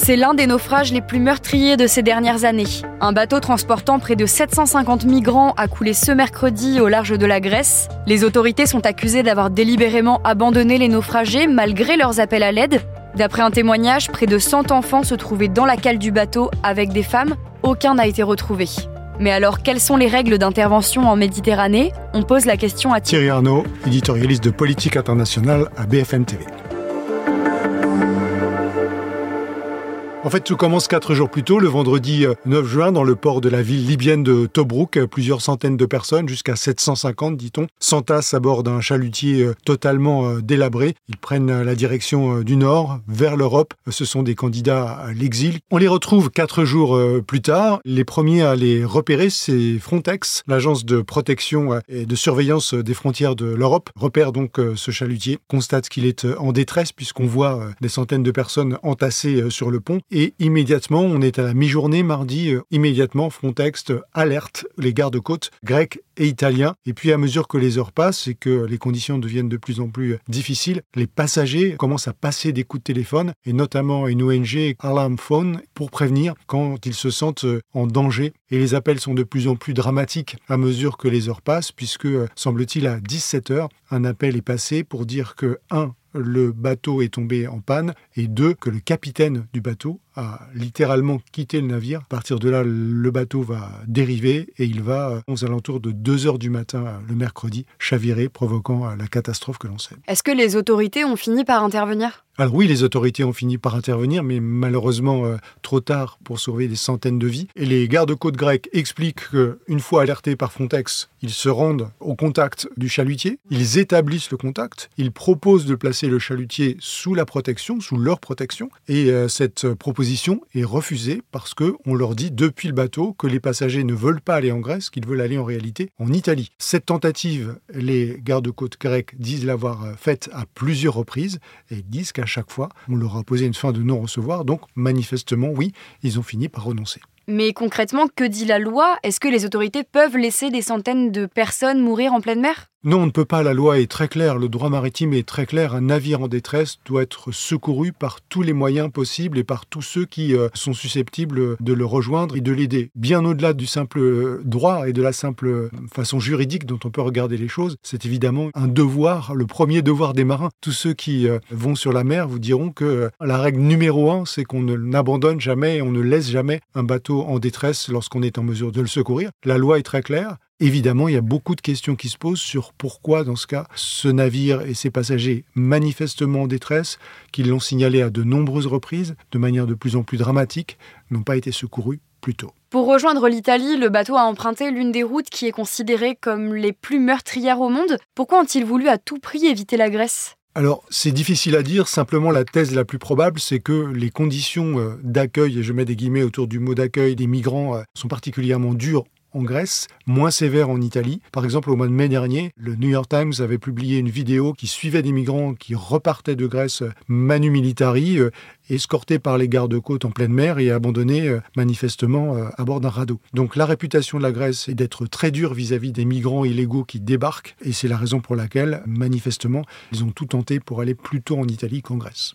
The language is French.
C'est l'un des naufrages les plus meurtriers de ces dernières années. Un bateau transportant près de 750 migrants a coulé ce mercredi au large de la Grèce. Les autorités sont accusées d'avoir délibérément abandonné les naufragés malgré leurs appels à l'aide. D'après un témoignage, près de 100 enfants se trouvaient dans la cale du bateau avec des femmes. Aucun n'a été retrouvé. Mais alors, quelles sont les règles d'intervention en Méditerranée? On pose la question à Thierry Arnaud, éditorialiste de politique internationale à BFM TV. En fait, tout commence quatre jours plus tôt, le vendredi 9 euh, juin, dans le port de la ville libyenne de Tobruk. Plusieurs centaines de personnes, jusqu'à 750, dit-on, s'entassent à bord d'un chalutier euh, totalement euh, délabré. Ils prennent la direction du nord, vers l'Europe. Ce sont des candidats à l'exil. On les retrouve quatre jours plus tard. Les premiers à les repérer, c'est Frontex, l'agence de protection et de surveillance des frontières de l'Europe. Repère donc ce chalutier, constate qu'il est en détresse puisqu'on voit des centaines de personnes entassées sur le pont et immédiatement, on est à la mi-journée, mardi, euh, immédiatement, Frontex alerte les gardes-côtes grecs et italiens. Et puis à mesure que les heures passent et que les conditions deviennent de plus en plus difficiles, les passagers commencent à passer des coups de téléphone, et notamment une ONG Alarm Phone, pour prévenir quand ils se sentent euh, en danger. Et les appels sont de plus en plus dramatiques à mesure que les heures passent, puisque, euh, semble-t-il, à 17 heures, un appel est passé pour dire que, un, le bateau est tombé en panne et deux, que le capitaine du bateau a littéralement quitté le navire. À partir de là, le bateau va dériver et il va, euh, aux alentours de 2 heures du matin euh, le mercredi, chavirer, provoquant euh, la catastrophe que l'on sait. Est-ce que les autorités ont fini par intervenir? Alors oui, les autorités ont fini par intervenir, mais malheureusement trop tard pour sauver des centaines de vies. Et les gardes-côtes grecs expliquent qu'une fois alertés par Frontex, ils se rendent au contact du chalutier, ils établissent le contact, ils proposent de placer le chalutier sous la protection, sous leur protection, et cette proposition est refusée parce que on leur dit depuis le bateau que les passagers ne veulent pas aller en Grèce, qu'ils veulent aller en réalité en Italie. Cette tentative, les gardes-côtes grecs disent l'avoir euh, faite à plusieurs reprises et disent qu'à chaque fois, on leur a posé une fin de non-recevoir. Donc, manifestement, oui, ils ont fini par renoncer. Mais concrètement, que dit la loi? Est-ce que les autorités peuvent laisser des centaines de personnes mourir en pleine mer? Non, on ne peut pas, la loi est très claire, le droit maritime est très clair, un navire en détresse doit être secouru par tous les moyens possibles et par tous ceux qui euh, sont susceptibles de le rejoindre et de l'aider. Bien au-delà du simple euh, droit et de la simple euh, façon juridique dont on peut regarder les choses, c'est évidemment un devoir, le premier devoir des marins. Tous ceux qui vont sur la mer vous diront que la règle numéro un, c'est qu'on n'abandonne jamais, on ne laisse jamais un bateau en détresse lorsqu'on est en mesure de le secourir. La loi est très claire, Évidemment, il y a beaucoup de questions qui se posent sur pourquoi, dans ce cas, ce navire et ses passagers manifestement en détresse, qui l'ont signalé à de nombreuses reprises, de manière de plus en plus dramatique, n'ont pas été secourus plus tôt. Pour rejoindre l'Italie, le bateau a emprunté l'une des routes qui est considérée comme les plus meurtrières au monde. Pourquoi ont-ils voulu à tout prix éviter la Grèce? Alors, c'est difficile à dire. Simplement, la thèse la plus probable, c'est que les conditions euh, d'accueil, et je mets des guillemets autour du mot d'accueil des migrants, euh, sont particulièrement dures en Grèce, moins sévère en Italie. Par exemple, au mois de mai dernier, le New York Times avait publié une vidéo qui suivait des migrants qui repartaient de Grèce manu militari, euh, escortés par les gardes-côtes en pleine mer et abandonnés euh, manifestement euh, à bord d'un radeau. Donc la réputation de la Grèce est d'être très dure vis-à-vis des migrants illégaux qui débarquent et c'est la raison pour laquelle, manifestement, ils ont tout tenté pour aller plus tôt en Italie qu'en Grèce.